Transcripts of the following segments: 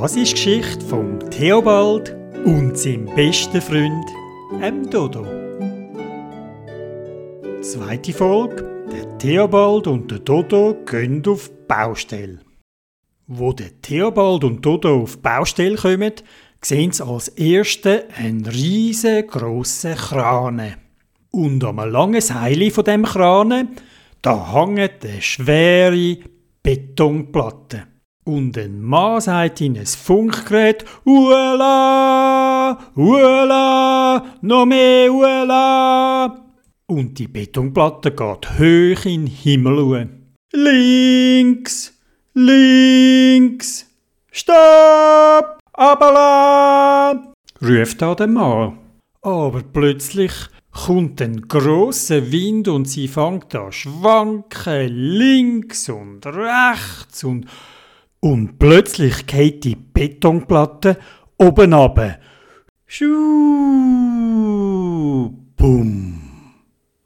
Das ist die Geschichte vom Theobald und seinem besten Freund, dem Dodo. Zweite Folge. Der Theobald und der Dodo gehen auf die Baustelle. Wo der Theobald und Dodo auf die Baustelle kommen, sehen sie als Erste einen riesengroßen Kran. Und am langen Seil von dem Kran, da hängt eine schwere Betonplatte. Und ein Mann sagt in ein Funkgerät, Uela, Uela, noch mehr Uela. Und die Betonplatte geht hoch in den Himmel. Links, links, stopp, abala, ruft da der Mann. Aber plötzlich kommt ein grosser Wind und sie fängt an schwanken, links und rechts und und plötzlich geht die Betonplatte oben runter. Schuh,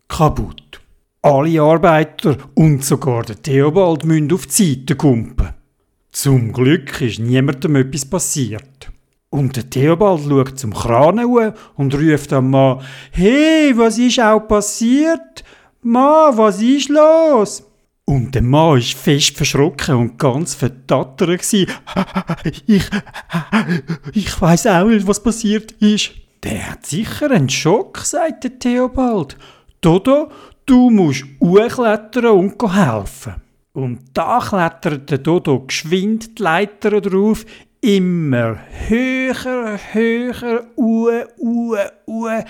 kaputt. Alle Arbeiter und sogar der Theobald müssen auf die Seite kumpen. Zum Glück ist niemandem etwas passiert. Und der Theobald schaut zum Kran und ruft am Mann, Hey, was ist auch passiert? Mann, was ist los? Und der Mann war fest verschrocken und ganz verdattert. Ich, ich weiß auch nicht, was passiert ist. Der hat sicher einen Schock, sagt der Theobald. Dodo, du musst hochklettern und helfen. Und da klettert der Dodo geschwind die Leiter drauf, immer höher, höher, uhe, uhe, uhe,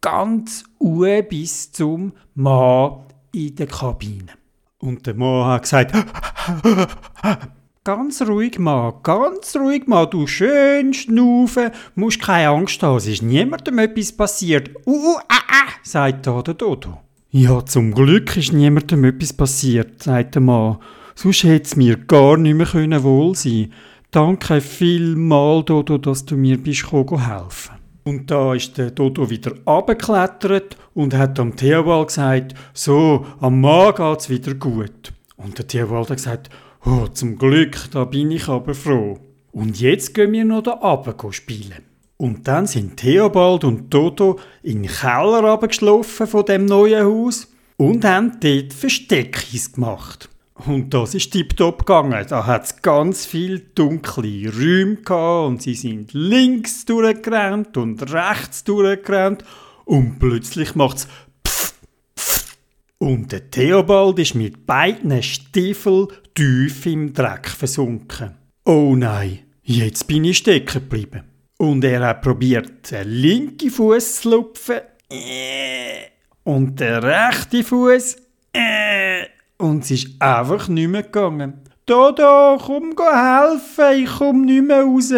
ganz uhe bis zum Mann in der Kabine. Und der Mann hat gesagt, ganz ruhig Mann, ganz ruhig Mann, du schön schnaufen, musst keine Angst haben, es ist niemandem etwas passiert. Uh, uh, ah, ah, sagt da der Dodo. Ja, zum Glück ist niemandem etwas passiert, sagt der Mann. Sonst hätte es mir gar nicht mehr können wohl sein Danke vielmal, Dodo, dass du mir bist gekommen helfen. Und da ist der Dodo wieder abgeklettert und hat am Theobald gesagt, so, am Mann geht's wieder gut. Und der Theobald hat gesagt, oh, zum Glück, da bin ich aber froh. Und jetzt gehen wir noch da runter spielen. Und dann sind Theobald und Dodo in den Keller runtergeschlafen von dem neuen Haus und haben dort Versteckis gemacht. Und das ist tiptop gegangen. Da hat es ganz viel dunkle Räume gehabt und sie sind links durchgerannt und rechts durchgerannt und plötzlich macht es und der Theobald ist mit beiden Stiefeln tief im Dreck versunken. Oh nein, jetzt bin ich stecken geblieben. Und er hat probiert, den linken Fuß zu lupfen und den rechten Fuß und es ist einfach nicht mehr gegangen. Dodo, komm helfen, ich komm nicht mehr raus.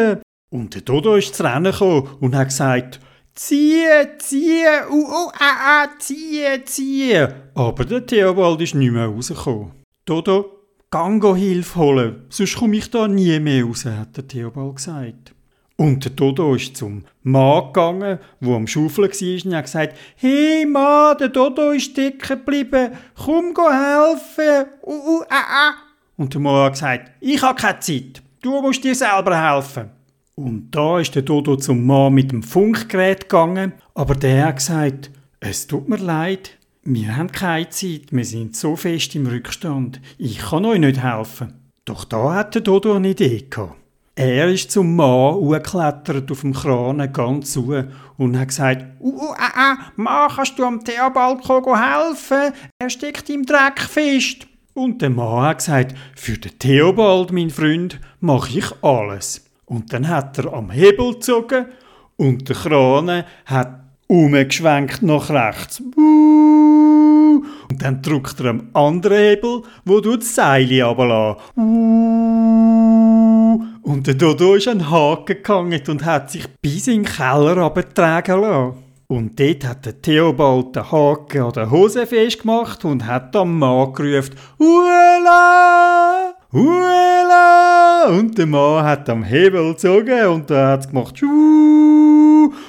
Und der Dodo ist zu Rennen gekommen und hat gesagt, Ziehe, ziehe, uh, uh, ah, ah, ziehe, ziehe. Aber der Theobald ist nicht mehr rausgekommen. Dodo, gang Hilfe holen, sonst komme ich da nie mehr raus, hat der Theobald gesagt. Und der Dodo ist zum Mann gegangen, der am Schaufeln war, und hat gesagt, «Hey Mann, der Dodo ist stecken geblieben, komm helfen!» uh, uh, ah, ah. Und der Mann hat gesagt, «Ich habe keine Zeit, du musst dir selber helfen.» Und da ist der Dodo zum Mann mit dem Funkgerät gegangen, aber der hat gesagt, «Es tut mir leid, wir haben keine Zeit, wir sind so fest im Rückstand, ich kann euch nicht helfen.» Doch da hat der Dodo eine Idee gehabt. Er ist zum Mann hochgeklettert auf dem Kran ganz zu und hat gesagt, uh, uh, ah, Mann, kannst du am Theobald helfen? Er steckt im Dreck fest. Und der Mann hat gesagt, für den Theobald, mein Freund, mache ich alles. Und dann hat er am Hebel gezogen und der Kran hat umgeschwenkt nach rechts. Und dann drückt er am anderen Hebel, wo du das Seil runterlässt. Und der Dodo ist an den Haken gegangen und hat sich bis in den Keller abgetragen lassen. Und dort hat der Theobald den Haken an der Hose festgemacht und hat am Mann gerufen, Uela! Uela! Und der Mann hat am Hebel gezogen und da hat es gemacht!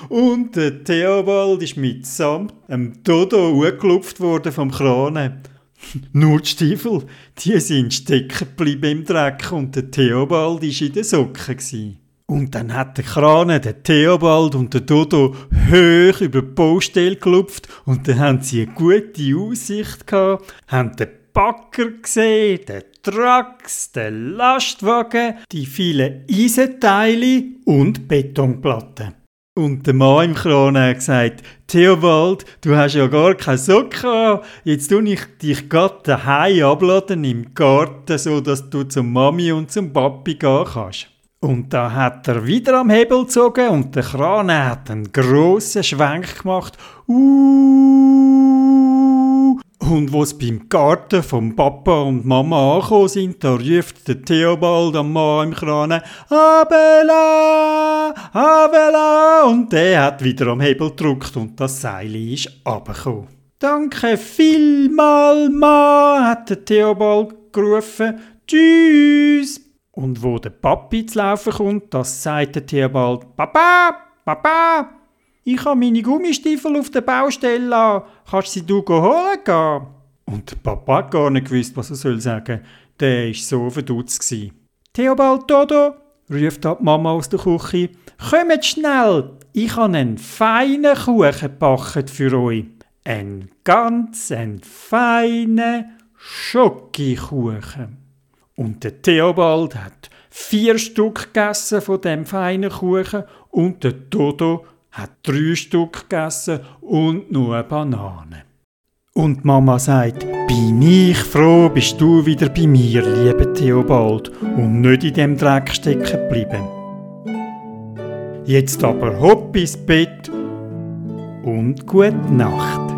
Und der Theobald ist mitsamt dem Dodo hochgelupft worden vom Kranen. Nur die Stiefel, die sind stecken geblieben im Dreck und der Theobald war in den Socken. Und dann hat der Krane, der Theobald und der Dodo hoch über die Baustelle gelupft und dann haben sie eine gute Aussicht gehabt, haben den Bagger gesehen, den Trucks, den Lastwagen, die vielen Eisenteile und Betonplatten. Und der Mann im Kran hat gesagt, Theobald, du hast ja gar keine Socken Jetzt tue ich dich gerade daheim abladen im Garten, so dass du zum Mami und zum Papi gehen kannst. Und da hat er wieder am Hebel gezogen und der Kran hat einen grossen Schwenk gemacht. Und wo sie beim Garten vom Papa und Mama angekommen sind, da ruft der Theobald am Mann im Kran «Abela! Abela!» Und der hat wieder am Hebel gedrückt und das Seil ist runtergekommen. «Danke vielmal, Ma!» hat der Theobald gerufen. «Tschüss!» Und wo der Papi zu laufen kommt, das sagt der Tierbald, Papa, Papa, ich habe meine Gummistiefel auf der Baustelle an, kannst sie du holen gehen? Und der Papa hat gar nicht gewusst, was er soll sagen. Der war so verdutzt. Theobald Dodo, ruft die Mama aus der Küche, kommt schnell, ich habe einen feinen Kuchen gebacken für euch. Einen ganz einen feinen Schokokuchen. Und der Theobald hat vier Stück gegessen von dem feinen Kuchen und der Dodo hat drei Stück gegessen und nur eine Banane. Und Mama sagt, bin ich froh, bist du wieder bei mir, lieber Theobald, und nicht in dem Dreck stecken geblieben. Jetzt aber hopp ins Bett und gute Nacht.